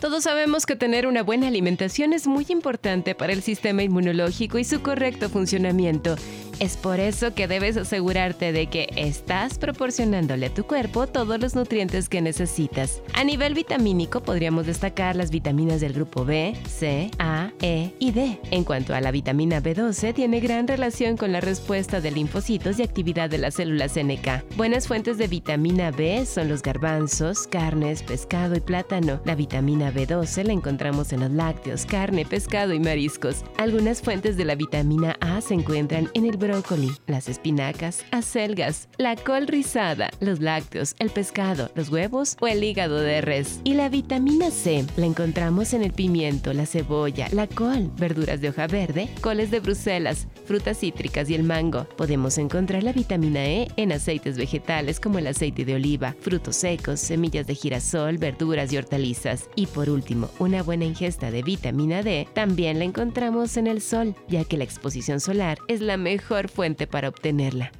Todos sabemos que tener una buena alimentación es muy importante para el sistema inmunológico y su correcto funcionamiento. Es por eso que debes asegurarte de que estás proporcionándole a tu cuerpo todos los nutrientes que necesitas. A nivel vitamínico podríamos destacar las vitaminas del grupo B, C, A, E y D. En cuanto a la vitamina B12, tiene gran relación con la respuesta de linfocitos y actividad de las células NK. Buenas fuentes de vitamina B son los garbanzos, carnes, pescado y plátano. La vitamina B12 la encontramos en los lácteos, carne, pescado y mariscos. Algunas fuentes de la vitamina A se encuentran en el brócoli, las espinacas, acelgas, la col rizada, los lácteos, el pescado, los huevos o el hígado de res. Y la vitamina C la encontramos en el pimiento, la cebolla, la col, verduras de hoja verde, coles de Bruselas, frutas cítricas y el mango. Podemos encontrar la vitamina E en aceites vegetales como el aceite de oliva, frutos secos, semillas de girasol, verduras y hortalizas. Y por último, una buena ingesta de vitamina D también la encontramos en el sol, ya que la exposición solar es la mejor fuente para obtenerla.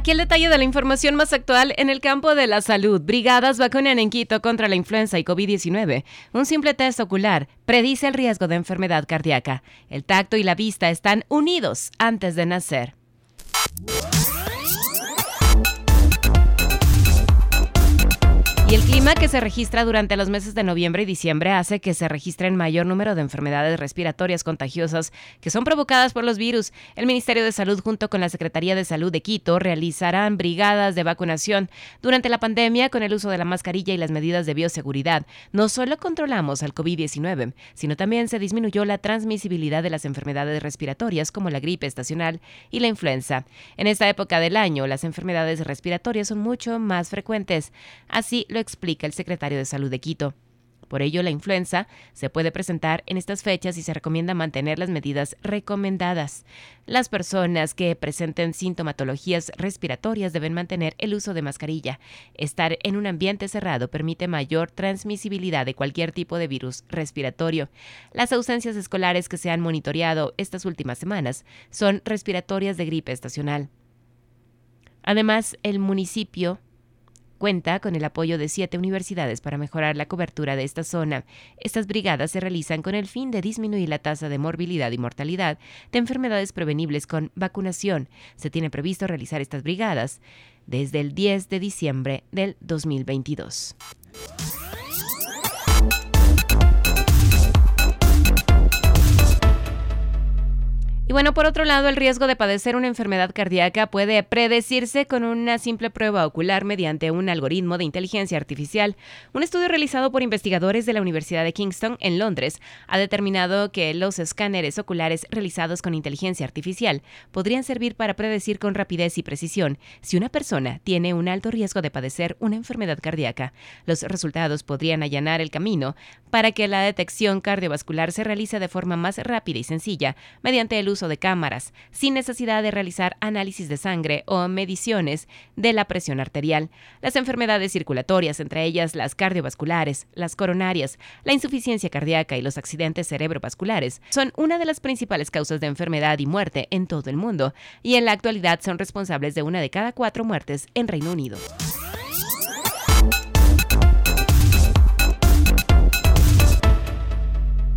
Aquí el detalle de la información más actual en el campo de la salud. Brigadas vacunan en Quito contra la influenza y COVID-19. Un simple test ocular predice el riesgo de enfermedad cardíaca. El tacto y la vista están unidos antes de nacer. Clima que se registra durante los meses de noviembre y diciembre hace que se registren mayor número de enfermedades respiratorias contagiosas que son provocadas por los virus. El Ministerio de Salud junto con la Secretaría de Salud de Quito realizarán brigadas de vacunación. Durante la pandemia, con el uso de la mascarilla y las medidas de bioseguridad, no solo controlamos al COVID-19, sino también se disminuyó la transmisibilidad de las enfermedades respiratorias como la gripe estacional y la influenza. En esta época del año, las enfermedades respiratorias son mucho más frecuentes. Así lo explica el secretario de Salud de Quito. Por ello, la influenza se puede presentar en estas fechas y se recomienda mantener las medidas recomendadas. Las personas que presenten sintomatologías respiratorias deben mantener el uso de mascarilla. Estar en un ambiente cerrado permite mayor transmisibilidad de cualquier tipo de virus respiratorio. Las ausencias escolares que se han monitoreado estas últimas semanas son respiratorias de gripe estacional. Además, el municipio Cuenta con el apoyo de siete universidades para mejorar la cobertura de esta zona. Estas brigadas se realizan con el fin de disminuir la tasa de morbilidad y mortalidad de enfermedades prevenibles con vacunación. Se tiene previsto realizar estas brigadas desde el 10 de diciembre del 2022. Y bueno, por otro lado, el riesgo de padecer una enfermedad cardíaca puede predecirse con una simple prueba ocular mediante un algoritmo de inteligencia artificial. Un estudio realizado por investigadores de la Universidad de Kingston en Londres ha determinado que los escáneres oculares realizados con inteligencia artificial podrían servir para predecir con rapidez y precisión si una persona tiene un alto riesgo de padecer una enfermedad cardíaca. Los resultados podrían allanar el camino para que la detección cardiovascular se realice de forma más rápida y sencilla mediante el de cámaras, sin necesidad de realizar análisis de sangre o mediciones de la presión arterial. Las enfermedades circulatorias, entre ellas las cardiovasculares, las coronarias, la insuficiencia cardíaca y los accidentes cerebrovasculares, son una de las principales causas de enfermedad y muerte en todo el mundo, y en la actualidad son responsables de una de cada cuatro muertes en Reino Unido.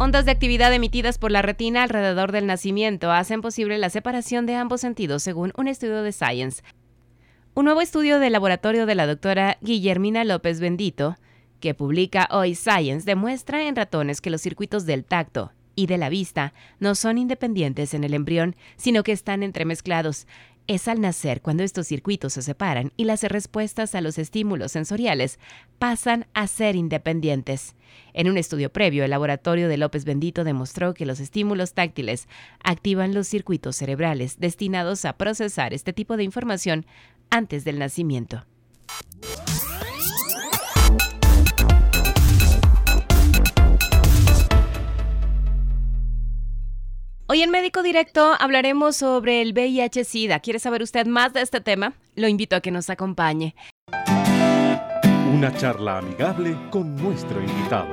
Ondas de actividad emitidas por la retina alrededor del nacimiento hacen posible la separación de ambos sentidos, según un estudio de Science. Un nuevo estudio del laboratorio de la doctora Guillermina López Bendito, que publica hoy Science, demuestra en ratones que los circuitos del tacto y de la vista no son independientes en el embrión, sino que están entremezclados. Es al nacer cuando estos circuitos se separan y las respuestas a los estímulos sensoriales pasan a ser independientes. En un estudio previo, el laboratorio de López Bendito demostró que los estímulos táctiles activan los circuitos cerebrales destinados a procesar este tipo de información antes del nacimiento. Hoy en Médico Directo hablaremos sobre el VIH-Sida. ¿Quiere saber usted más de este tema? Lo invito a que nos acompañe. Una charla amigable con nuestro invitado.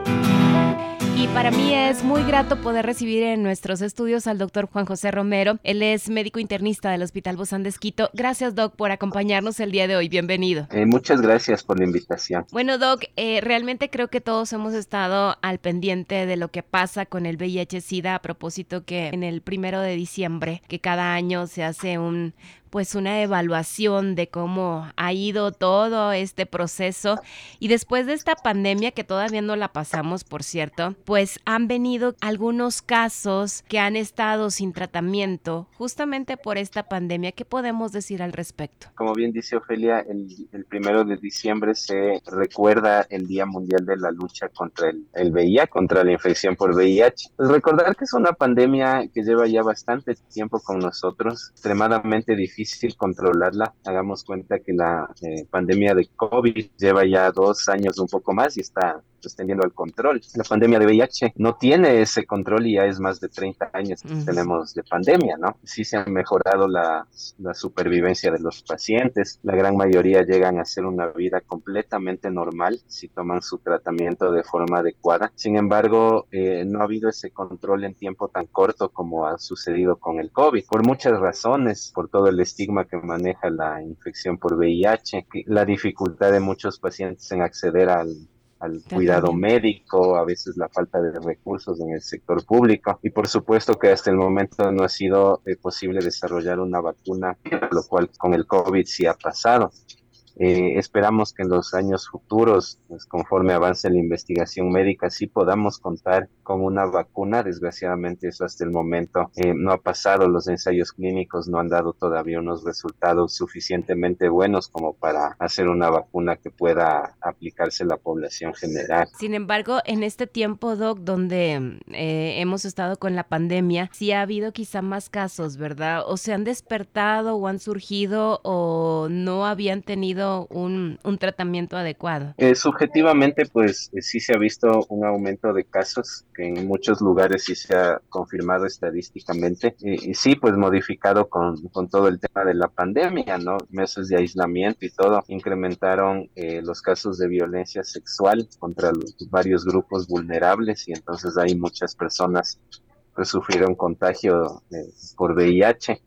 Y para mí es muy grato poder recibir en nuestros estudios al doctor Juan José Romero. Él es médico internista del Hospital Bozán de Esquito. Gracias, Doc, por acompañarnos el día de hoy. Bienvenido. Eh, muchas gracias por la invitación. Bueno, Doc, eh, realmente creo que todos hemos estado al pendiente de lo que pasa con el VIH-Sida a propósito que en el primero de diciembre, que cada año se hace un pues una evaluación de cómo ha ido todo este proceso y después de esta pandemia que todavía no la pasamos, por cierto, pues han venido algunos casos que han estado sin tratamiento justamente por esta pandemia. ¿Qué podemos decir al respecto? Como bien dice Ofelia, el, primero de diciembre se recuerda el Día Mundial de la Lucha contra el, VIH, contra la infección por VIH. Pues recordar que es una pandemia que lleva ya bastante tiempo con nosotros, extremadamente difícil difícil controlarla. Hagamos cuenta que la eh, pandemia de COVID lleva ya dos años un poco más y está extendiendo al control. La pandemia de VIH no tiene ese control y ya es más de 30 años que tenemos de pandemia, ¿no? Sí se ha mejorado la, la, supervivencia de los pacientes. La gran mayoría llegan a hacer una vida completamente normal si toman su tratamiento de forma adecuada. Sin embargo, eh, no ha habido ese control en tiempo tan corto como ha sucedido con el COVID, por muchas razones, por todo el estigma que maneja la infección por VIH, la dificultad de muchos pacientes en acceder al al cuidado médico, a veces la falta de recursos en el sector público y por supuesto que hasta el momento no ha sido eh, posible desarrollar una vacuna, lo cual con el COVID sí ha pasado. Eh, esperamos que en los años futuros, pues, conforme avance la investigación médica, sí podamos contar con una vacuna. Desgraciadamente eso hasta el momento eh, no ha pasado. Los ensayos clínicos no han dado todavía unos resultados suficientemente buenos como para hacer una vacuna que pueda aplicarse a la población general. Sin embargo, en este tiempo, Doc, donde eh, hemos estado con la pandemia, sí ha habido quizá más casos, ¿verdad? O se han despertado o han surgido o no habían tenido un, tratamiento adecuado? Eh, subjetivamente, pues eh, sí se ha visto un aumento de casos, que en muchos lugares sí se ha confirmado estadísticamente, y, sí, pues modificado con, todo el tema de la pandemia, ¿no? Meses de aislamiento y todo, incrementaron eh, los casos de violencia sexual contra los varios grupos vulnerables y entonces hay muchas personas que sufrieron contagio por VIH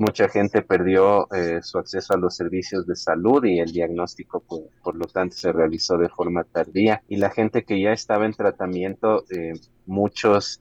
mucha gente perdió eh, su acceso a los servicios de salud y el diagnóstico por, por, lo tanto se realizó de forma tardía. Y la gente que ya estaba en tratamiento eh, muchos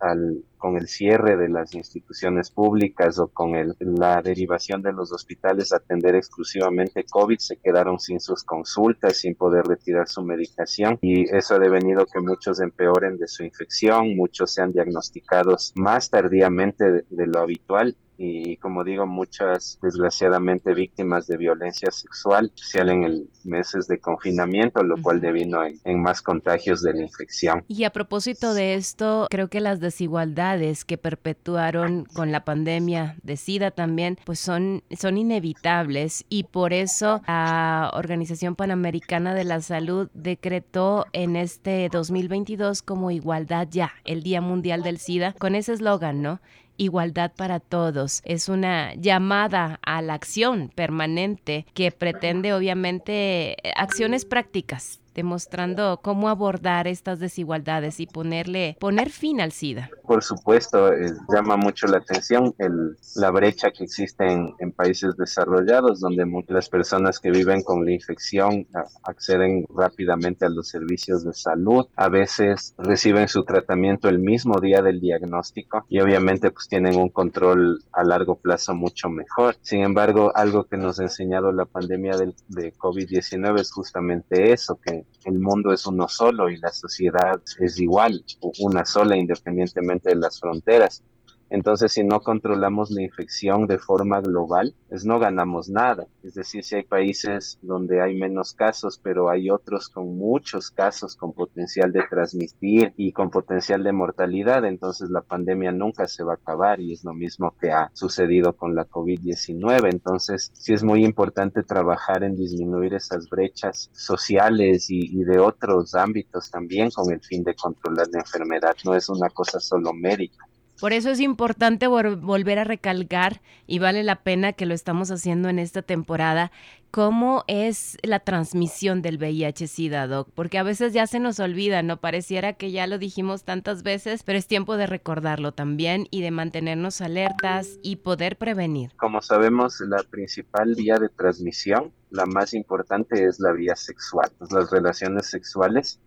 con el cierre de las instituciones públicas o con la derivación de los hospitales a atender exclusivamente COVID, se quedaron sin sus consultas, sin poder retirar su medicación. Y eso ha devenido que muchos empeoren de su infección, muchos sean diagnosticados más tardíamente de lo habitual. Y como digo, muchas desgraciadamente víctimas de violencia sexual, especial en el meses de confinamiento, lo cual devino en, más contagios de la infección. Y a propósito de esto, creo que las desigualdades que perpetuaron con la pandemia de SIDA también, pues son, son inevitables y por eso la Organización Panamericana de la Salud decretó en este 2022 como igualdad ya, el Día Mundial del SIDA, con ese eslogan, ¿no? Igualdad para todos. Es una llamada a la acción permanente que pretende obviamente acciones prácticas demostrando cómo abordar estas desigualdades y ponerle poner fin al SIDA. Por supuesto, eh, llama mucho la atención el, la brecha que existe en, en, países desarrollados, donde muchas personas que viven con la infección acceden rápidamente a los servicios de salud, a veces reciben su tratamiento el mismo día del diagnóstico y obviamente pues tienen un control a largo plazo mucho mejor. Sin embargo, algo que nos ha enseñado la pandemia del, de COVID-19 es justamente eso, que el mundo es uno solo y la sociedad es igual, una sola independientemente de las fronteras. Entonces, si no controlamos la infección de forma global, pues no ganamos nada. Es decir, si hay países donde hay menos casos, pero hay otros con muchos casos con potencial de transmitir y con potencial de mortalidad, entonces la pandemia nunca se va a acabar y es lo mismo que ha sucedido con la COVID-19. Entonces, sí es muy importante trabajar en disminuir esas brechas sociales y, y de otros ámbitos también con el fin de controlar la enfermedad. No es una cosa solo médica. Por eso es importante volver a recalcar y vale la pena que lo estamos haciendo en esta temporada, cómo es la transmisión del VIH-Sida, Doc, porque a veces ya se nos olvida, ¿no? Pareciera que ya lo dijimos tantas veces, pero es tiempo de recordarlo también y de mantenernos alertas y poder prevenir. Como sabemos, la principal vía de transmisión, la más importante es la vía sexual. Las relaciones sexuales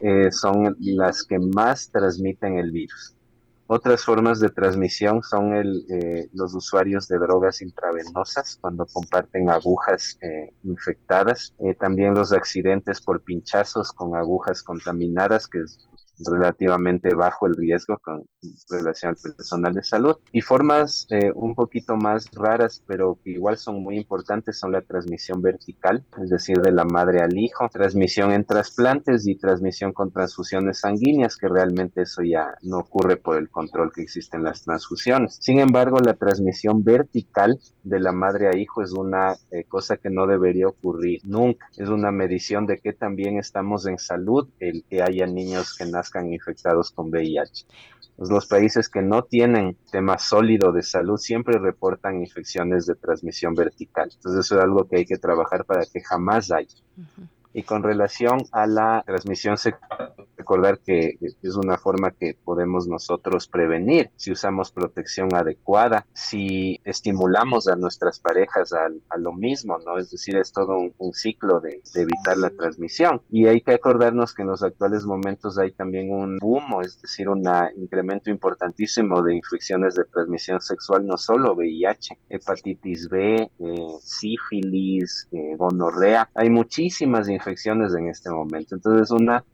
eh, son las que más transmiten el virus. Otras formas de transmisión son el, eh, los usuarios de drogas intravenosas cuando comparten agujas eh, infectadas, también los accidentes por pinchazos con agujas contaminadas, que relativamente bajo el riesgo con relación al personal de salud. Y formas eh, un poquito más raras, pero que igual son muy importantes, son la transmisión vertical, es decir, de la madre al hijo, transmisión en trasplantes y transmisión con transfusiones sanguíneas, que realmente eso ya no ocurre por el control que existe en las transfusiones. Sin embargo, la transmisión vertical de la madre a hijo es una eh, cosa que no debería ocurrir nunca. Es una medición de que también estamos en salud el que haya niños que nazcan infectados con VIH. Pues los países que no tienen tema sólido de salud siempre reportan infecciones de transmisión vertical. Entonces eso es algo que hay que trabajar para que jamás haya. Y con relación a la transmisión sexual, recordar que es una forma que podemos nosotros prevenir si usamos protección adecuada, si estimulamos a nuestras parejas a, lo mismo, ¿no? Es decir, es todo un, ciclo de, evitar la transmisión. Y hay que acordarnos que en los actuales momentos hay también un boom, es decir, un incremento importantísimo de infecciones de transmisión sexual, no solo VIH, hepatitis B, eh, sífilis, eh, gonorrea. Hay muchísimas infecciones en este momento. Entonces, una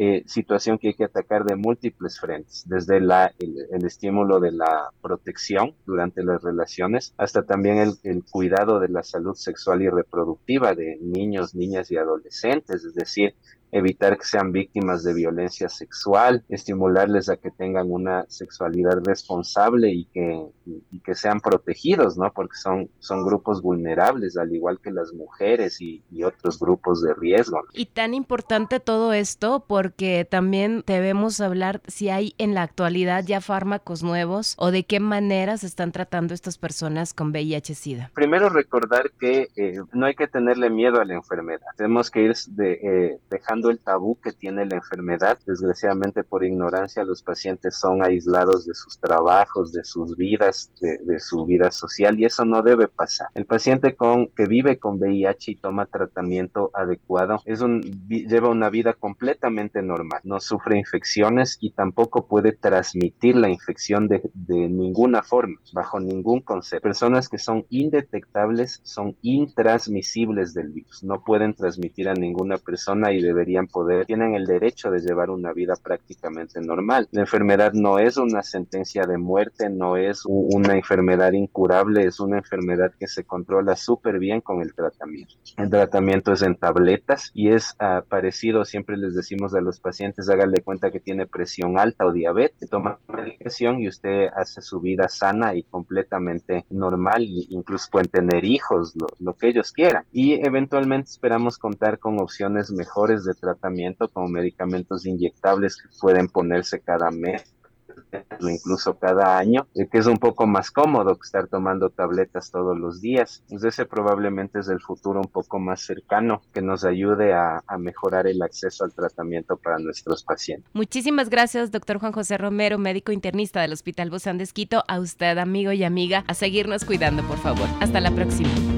eh, situación que hay que atacar de múltiples frentes, desde la, el, estímulo de la protección durante las relaciones hasta también el, el, cuidado de la salud sexual y reproductiva de niños, niñas y adolescentes, es decir, evitar que sean víctimas de violencia sexual, estimularles a que tengan una sexualidad responsable y que, y, que sean protegidos, ¿no? Porque son, son grupos vulnerables, al igual que las mujeres y, y, otros grupos de riesgo. Y tan importante todo esto porque también debemos hablar si hay en la actualidad ya fármacos nuevos o de qué manera se están tratando estas personas con VIH-Sida. Primero recordar que eh, no hay que tenerle miedo a la enfermedad, tenemos que ir de, eh, dejando el tabú que tiene la enfermedad. Desgraciadamente por ignorancia los pacientes son aislados de sus trabajos, de sus vidas, de, su vida social y eso no debe pasar. El paciente que vive con VIH y toma tratamiento adecuado lleva una vida completamente normal, no sufre infecciones y tampoco puede transmitir la infección de, de ninguna forma, bajo ningún concepto. Personas que son indetectables son intransmisibles del virus, no pueden transmitir a ninguna persona y deberían poder, tienen el derecho de llevar una vida prácticamente normal. La enfermedad no es una sentencia de muerte, no es una enfermedad incurable, es una enfermedad que se controla súper bien con el tratamiento. El tratamiento es en tabletas y es ah, parecido, siempre les decimos a los pacientes, háganle cuenta que tiene presión alta o diabetes, toma medicación y usted hace su vida sana y completamente normal, incluso pueden tener hijos, lo, lo que ellos quieran. Y eventualmente esperamos contar con opciones mejores de tratamiento como medicamentos inyectables que pueden ponerse cada mes o incluso cada año, eh, que es un poco más cómodo que estar tomando tabletas todos los días. Ese probablemente es el futuro un poco más cercano que nos ayude a, mejorar el acceso al tratamiento para nuestros pacientes. Muchísimas gracias, doctor Juan José Romero, médico internista del Hospital Bozán de. A usted, amigo y amiga, a seguirnos cuidando, por favor. Hasta la próxima